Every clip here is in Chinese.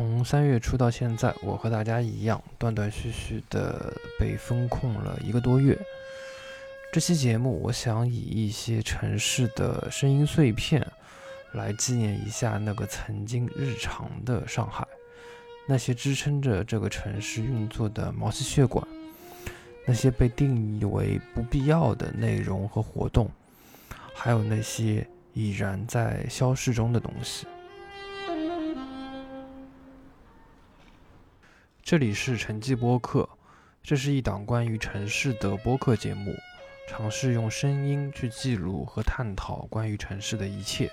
从三月初到现在，我和大家一样，断断续续的被封控了一个多月。这期节目，我想以一些城市的声音碎片，来纪念一下那个曾经日常的上海，那些支撑着这个城市运作的毛细血管，那些被定义为不必要的内容和活动，还有那些已然在消逝中的东西。这里是城际播客，这是一档关于城市的播客节目，尝试用声音去记录和探讨关于城市的一切，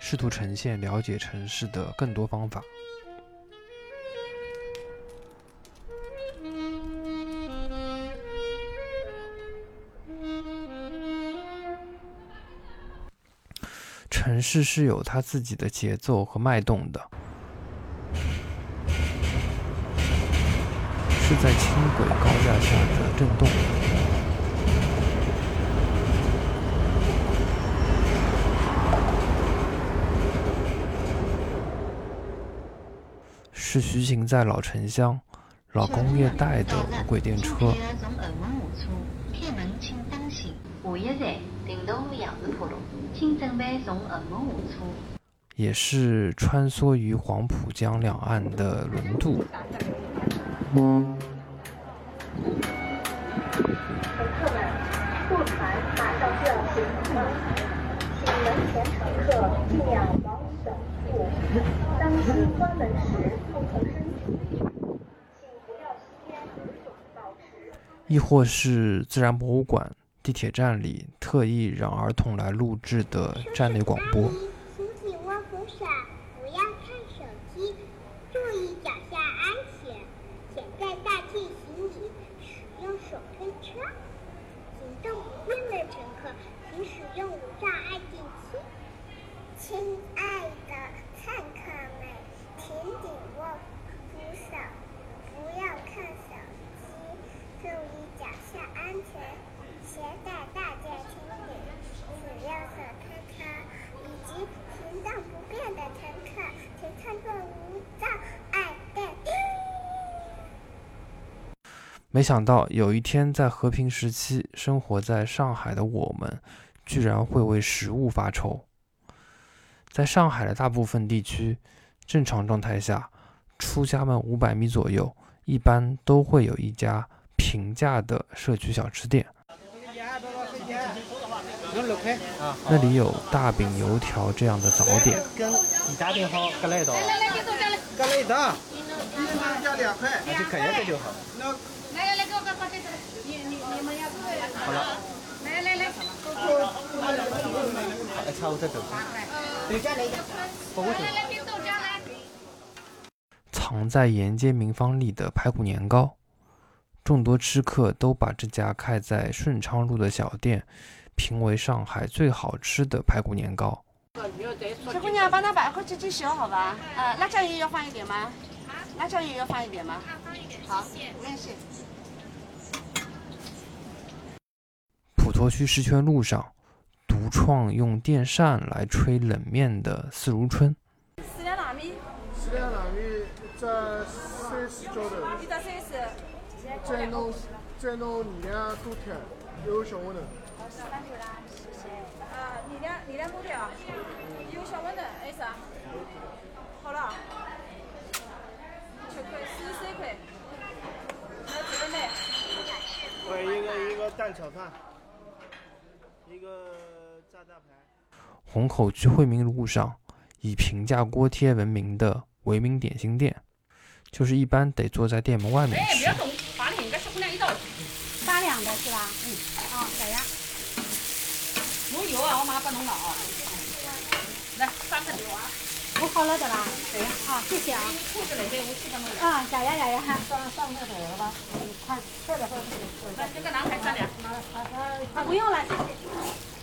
试图呈现了解城市的更多方法。城市是有它自己的节奏和脉动的。是在轻轨高架下的震动，是徐行在老城乡、老工业带的无轨电车，也是穿梭于黄浦江两岸的轮渡。亦或是自然博物馆、地铁站里特意让儿童来录制的站内广播。没想到有一天，在和平时期生活在上海的我们，居然会为食物发愁。在上海的大部分地区，正常状态下，出家门五百米左右，一般都会有一家平价的社区小吃店。那里有大饼、油条这样的早点。跟大饼好，各来一道。来一道。一加两块。那就可以这就好。来来来，给我搞搞这个。你你你们要好了。来来来。哎，差五再走。来加来一个。藏在沿街民房里的排骨年糕，众多吃客都把这家开在顺昌路的小店评为上海最好吃的排骨年糕。小姑娘，帮他把火鸡鸡削好吧？呃，辣椒油要放一点吗？辣椒油要放一点吗？放一点。好，不用谢。普陀区石泉路上，独创用电扇来吹冷面的四如春。四两大米。四两大米，这三十角头。一到三十。再弄再弄二两多条，有小馄饨。三条啦，谢谢。啊，二两二两多条，有小馄饨，还有啥？好了。七块，四十三块。还有这个呢？我一个一个蛋炒饭。一个。虹口区惠民路上，以平价锅贴闻名的维民点心店，就是一般得坐在店门外面吃。八两，该小姑娘一道。八两的是吧？嗯。啊，小呀。弄油啊，我马上把弄了啊。来，三份油啊。我好了的啦。对，好，谢谢啊。啊，小呀，小呀，哈。上上那个了吧？快，快点，快点。来，这个男孩三两。不用了，谢谢。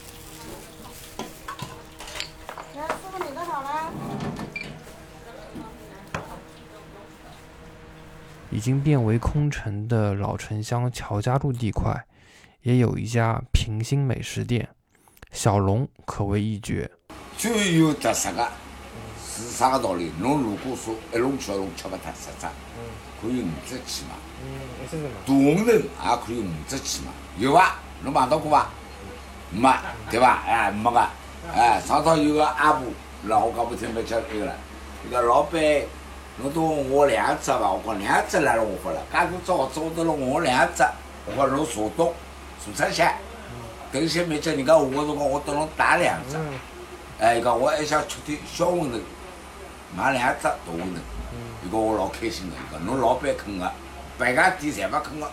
来，师傅，你的好了。已经变为空城的老城乡乔家路地块，也有一家平心美食店，小龙可谓一绝。最有特色的是啥个道理？侬如果说一笼吃一笼吃勿脱十只，可以五只起嘛？嗯？大馄饨也可以五只起嘛？有伐？侬碰到过伐？没，对伐？哎，没个。哎，上趟有个阿婆，让我讲不听，没吃那个了。伊个老板，侬都问我两只伐？我讲两只来了，我发了。介多只号子，我都问我两只。我讲侬坐东，坐出些。等歇没叫人家下个辰光，我等侬打两只。哎，伊讲我还想吃点小馄饨，买两只大馄饨。伊讲我老开心个，伊讲侬老板肯个，别家店侪勿肯个。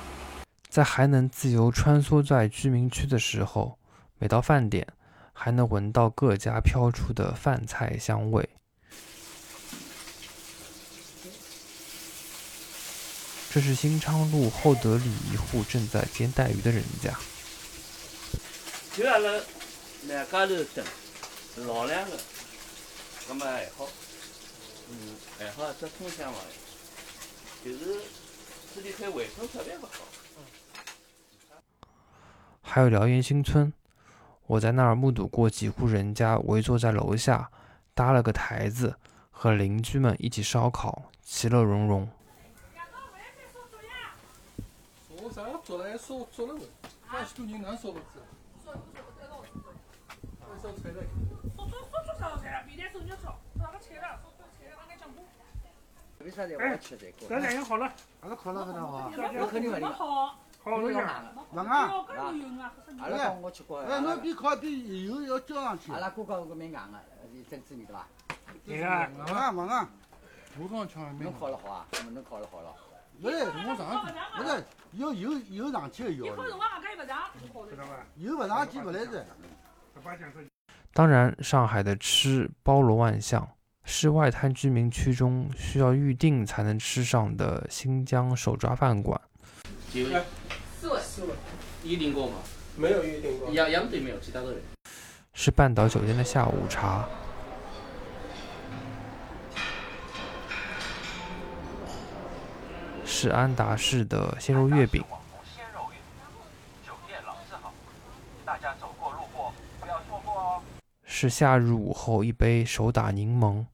在还能自由穿梭在居民区的时候，每到饭点，还能闻到各家飘出的饭菜香味。这是新昌路厚德里一户正在煎带鱼的人家。就阿拉两家头等，老两个，那么还好，嗯，还好，这通向嘛，就是这里块卫生特别不好。还有辽源新村，我在那儿目睹过几户人家围坐在楼下，搭了个台子，和邻居们一起烧烤，其乐融融。烧啥做了还烧做了俺我好了，阿拉烤了搿能好。勿硬。要搿有用啊，阿拉讲我吃过。哎，侬边烤边油要浇上去。阿拉哥讲个蛮硬个，真知味对伐？对啊，勿硬勿硬。我刚吃蛮侬烤了好啊？那么侬烤了好了。勿是，我上去，勿是要油油上去个油。油勿上去勿来着。当然，上海的吃包罗万象，是外滩居民区中需要预定才能吃上的新疆手抓饭馆。几位？四位。四位。预定过吗？没有预定过。杨杨队没有，其他都有。是半岛酒店的下午茶。是安达仕的鲜肉月饼。鲜肉月饼，酒店老字号，大家走过路过不要错过哦。是夏日午后一杯手打柠檬。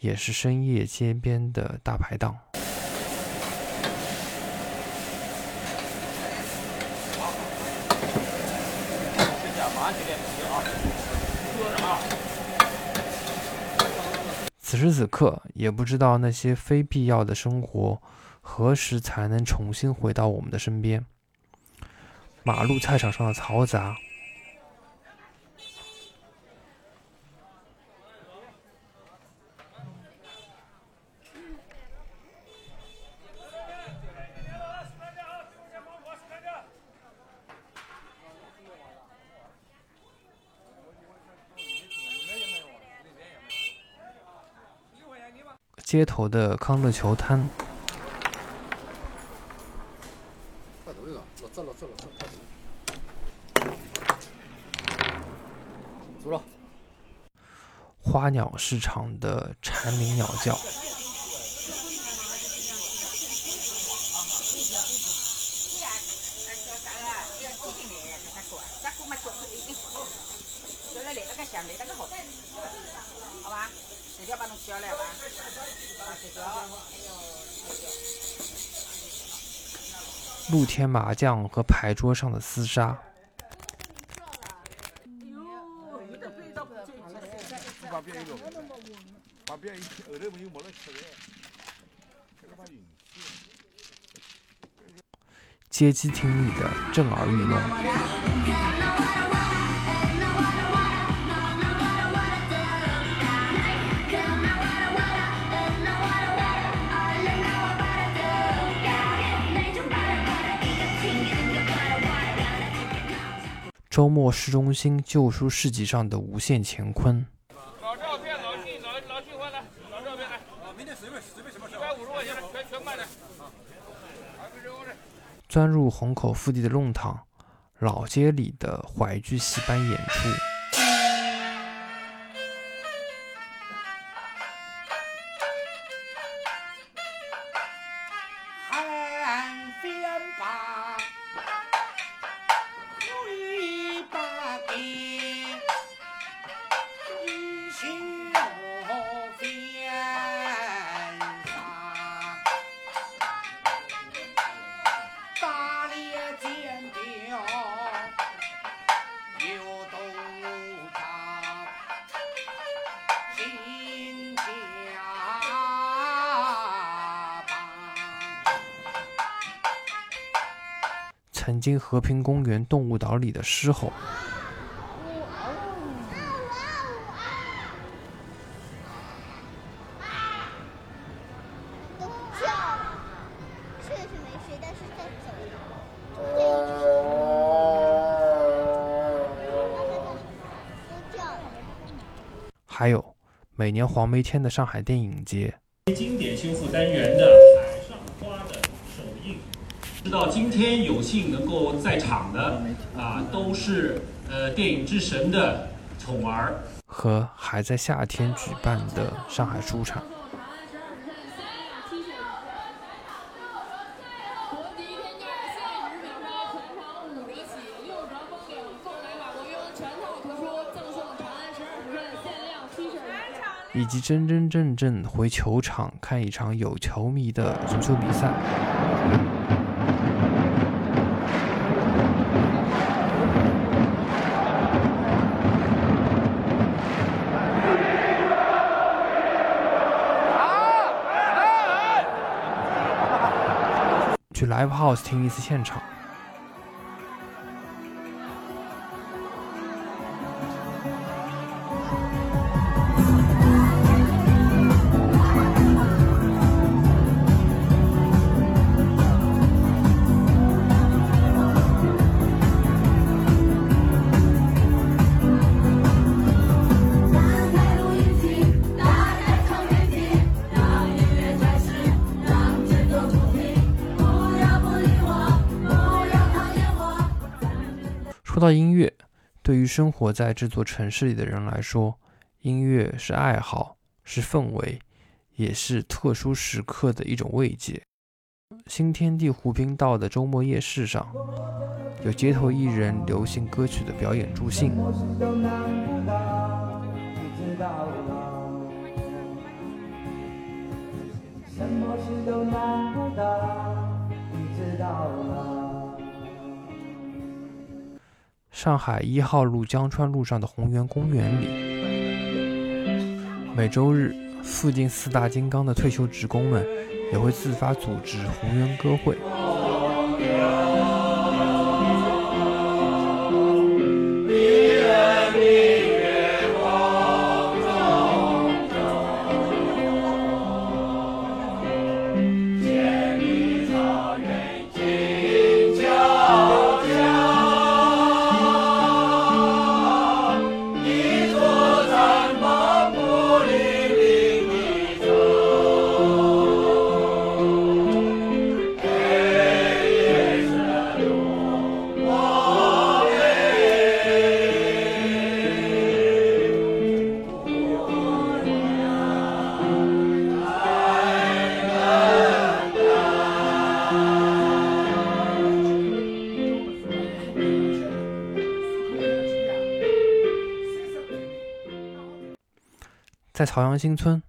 也是深夜街边的大排档。此时此刻，也不知道那些非必要的生活何时才能重新回到我们的身边。马路菜场上的嘈杂，街头的康乐球摊。花鸟市场的蝉鸣鸟叫，露天麻将和牌桌上的厮杀，街机厅里的震耳欲聋。周末市中心旧书市集上的无限乾坤，老照片，老信，老老信欢来，老照片来。明天随便随便什么一百五十块钱，全全卖了。钻入虹口腹地的弄堂，老街里的淮剧戏班演出。曾经和平公园动物岛里的狮吼。还有每年黄梅天的上海电影节，经典修复单元的，知道今天有幸能够在场的啊，都是呃电影之神的宠儿，和还在夏天举办的上海书场。以及真真正正回球场看一场有球迷的足球比赛。Live House 听一次现场。说到音乐，对于生活在这座城市里的人来说，音乐是爱好，是氛围，也是特殊时刻的一种慰藉。新天地湖滨道的周末夜市上，有街头艺人流行歌曲的表演助兴。上海一号路江川路上的宏源公园里，每周日附近四大金刚的退休职工们也会自发组织宏源歌会。在朝阳新村，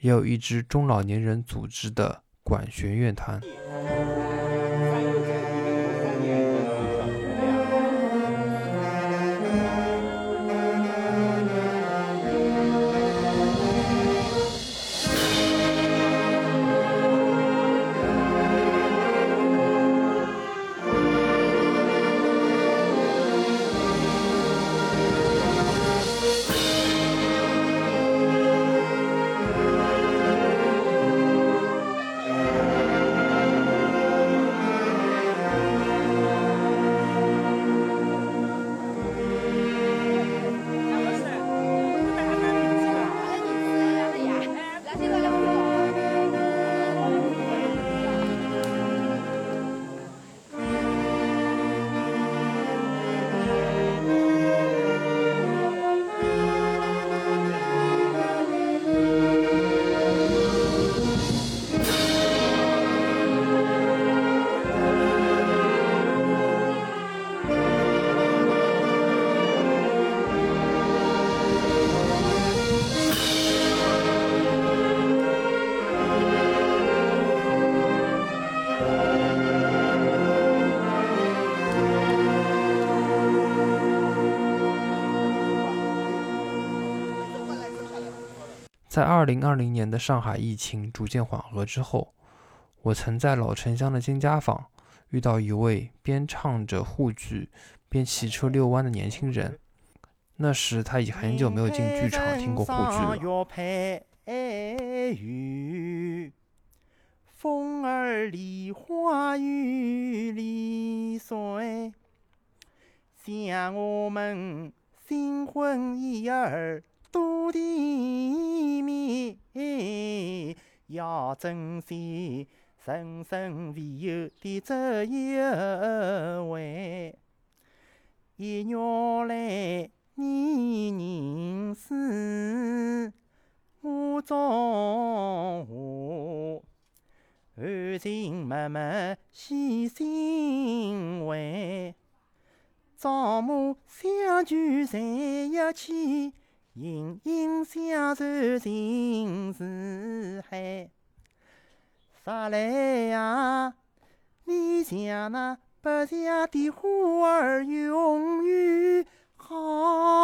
也有一支中老年人组织的管弦乐团。在二零二零年的上海疫情逐渐缓和之后，我曾在老城乡的金家坊遇到一位边唱着沪剧边骑车遛弯的年轻人。那时他已很久没有进剧场听过沪剧了。风儿里花雨里碎，想我们新婚燕尔多甜蜜，要珍惜人生唯有的这一回。一月来年年思，我中华。含情脉脉系心怀，朝暮相聚在一起，隐隐相传情似海。啥来呀？你像那白墙的花儿，永远好。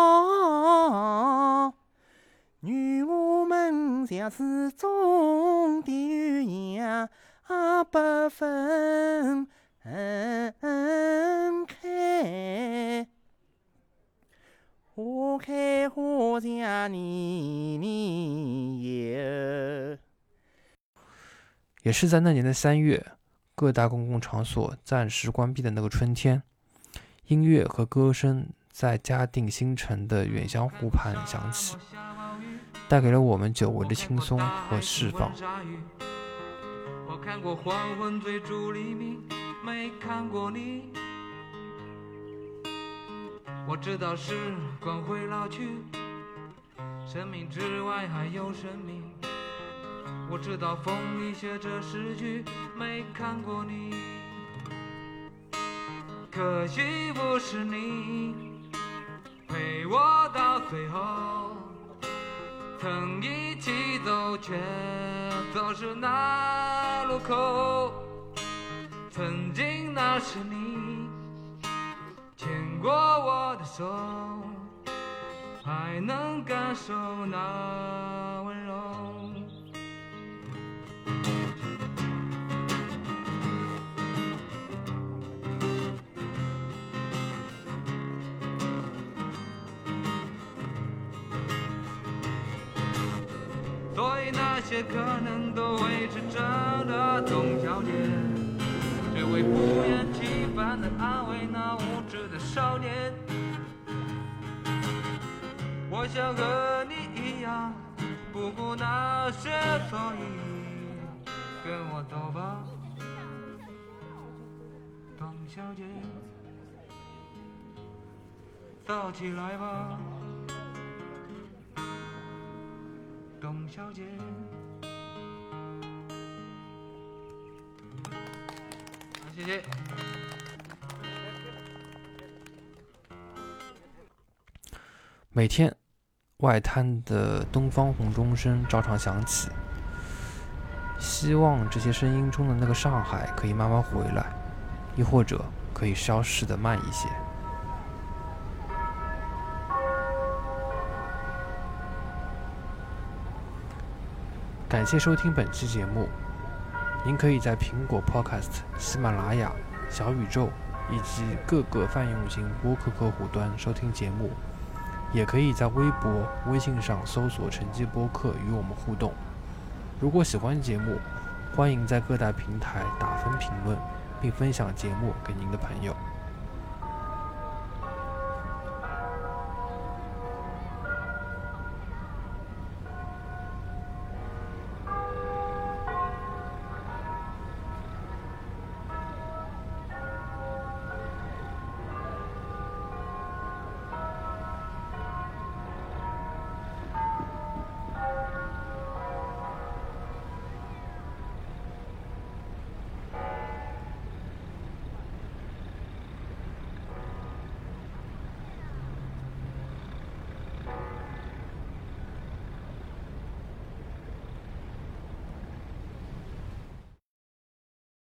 愿我们像始终的鸳鸯。啊，不分开，花开花谢年年有。也是在那年的三月，各大公共场所暂时关闭的那个春天，音乐和歌声在嘉定新城的远香湖畔响起，带给了我们久违的轻松和释放。我看过黄昏追逐黎明，没看过你。我知道时光会老去，生命之外还有生命。我知道风里写着诗句，没看过你。可惜不是你陪我到最后，曾一起走，却走失那。路口，曾经那是你过我的手，还能感受那温柔。所以那些可能都维持着的董小姐，只为不厌其烦地安慰那无少年。我想和你一样，不顾那些所以，跟我走吧，董小姐，走起来吧。董小姐，谢谢。每天，外滩的东方红钟声照常响起。希望这些声音中的那个上海可以慢慢回来，亦或者可以消失的慢一些。感谢收听本期节目。您可以在苹果 Podcast、喜马拉雅、小宇宙以及各个泛用型播客客户端收听节目，也可以在微博、微信上搜索“晨记播客”与我们互动。如果喜欢节目，欢迎在各大平台打分评论，并分享节目给您的朋友。